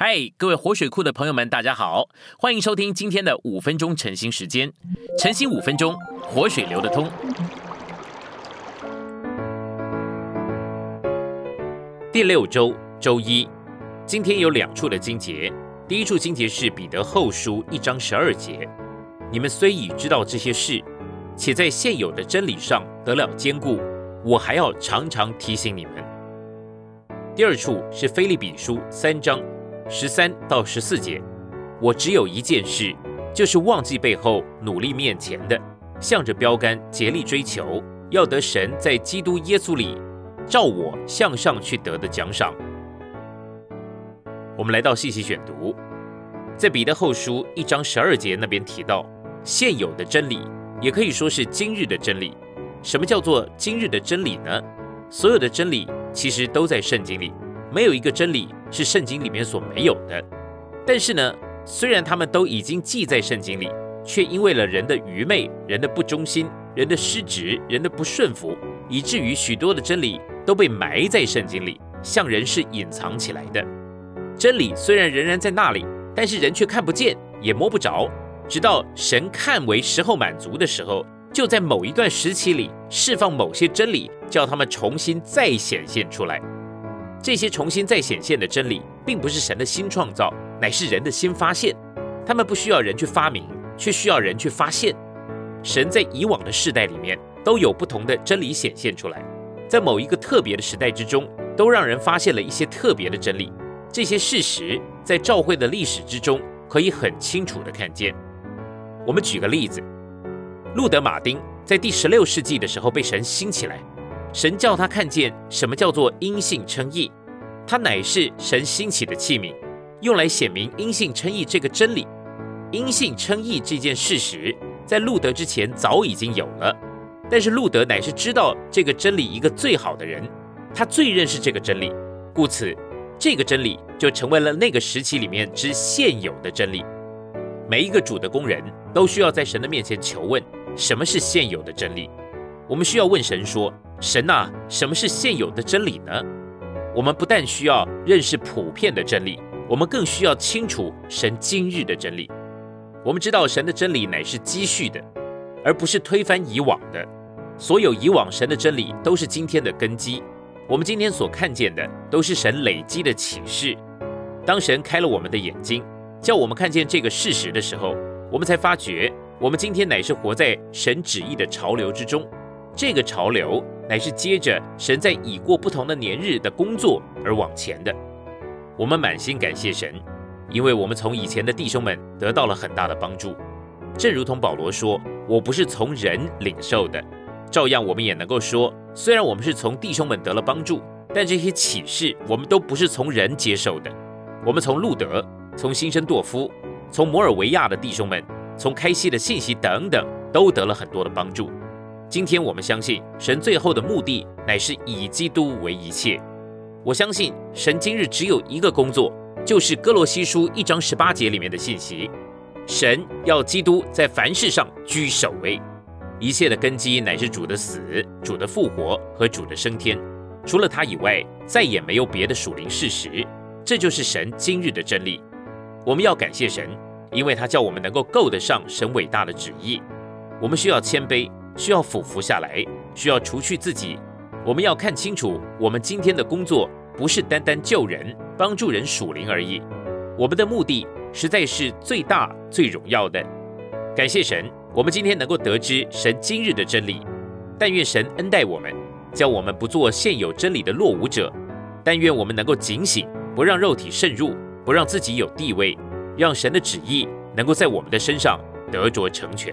嗨，各位活水库的朋友们，大家好，欢迎收听今天的五分钟晨兴时间。晨兴五分钟，活水流得通。第六周周一，今天有两处的经节。第一处经节是彼得后书一章十二节，你们虽已知道这些事，且在现有的真理上得了坚固，我还要常常提醒你们。第二处是菲利比书三章。十三到十四节，我只有一件事，就是忘记背后，努力面前的，向着标杆竭力追求，要得神在基督耶稣里照我向上去得的奖赏。我们来到细细选读，在彼得后书一章十二节那边提到，现有的真理，也可以说是今日的真理。什么叫做今日的真理呢？所有的真理其实都在圣经里。没有一个真理是圣经里面所没有的，但是呢，虽然他们都已经记在圣经里，却因为了人的愚昧、人的不忠心、人的失职、人的不顺服，以至于许多的真理都被埋在圣经里，向人是隐藏起来的。真理虽然仍然在那里，但是人却看不见，也摸不着，直到神看为时候满足的时候，就在某一段时期里释放某些真理，叫他们重新再显现出来。这些重新再显现的真理，并不是神的新创造，乃是人的新发现。他们不需要人去发明，却需要人去发现。神在以往的世代里面，都有不同的真理显现出来，在某一个特别的时代之中，都让人发现了一些特别的真理。这些事实在教会的历史之中，可以很清楚的看见。我们举个例子，路德马丁在第十六世纪的时候被神兴起来。神叫他看见什么叫做因信称义，他乃是神兴起的器皿，用来显明因信称义这个真理。因信称义这件事实，在路德之前早已经有了，但是路德乃是知道这个真理一个最好的人，他最认识这个真理，故此这个真理就成为了那个时期里面之现有的真理。每一个主的工人都需要在神的面前求问，什么是现有的真理？我们需要问神说。神呐，什么是现有的真理呢？我们不但需要认识普遍的真理，我们更需要清楚神今日的真理。我们知道神的真理乃是积蓄的，而不是推翻以往的。所有以往神的真理都是今天的根基。我们今天所看见的都是神累积的启示。当神开了我们的眼睛，叫我们看见这个事实的时候，我们才发觉，我们今天乃是活在神旨意的潮流之中。这个潮流。乃是接着神在已过不同的年日的工作而往前的。我们满心感谢神，因为我们从以前的弟兄们得到了很大的帮助。正如同保罗说：“我不是从人领受的。”照样，我们也能够说，虽然我们是从弟兄们得了帮助，但这些启示我们都不是从人接受的。我们从路德、从新生多夫、从摩尔维亚的弟兄们、从开西的信息等等，都得了很多的帮助。今天我们相信神最后的目的乃是以基督为一切。我相信神今日只有一个工作，就是哥罗西书一章十八节里面的信息：神要基督在凡事上居首位。一切的根基乃是主的死、主的复活和主的升天。除了他以外，再也没有别的属灵事实。这就是神今日的真理。我们要感谢神，因为他叫我们能够够得上神伟大的旨意。我们需要谦卑。需要俯伏下来，需要除去自己。我们要看清楚，我们今天的工作不是单单救人、帮助人属灵而已。我们的目的实在是最大、最荣耀的。感谢神，我们今天能够得知神今日的真理。但愿神恩待我们，叫我们不做现有真理的落伍者。但愿我们能够警醒，不让肉体渗入，不让自己有地位，让神的旨意能够在我们的身上得着成全。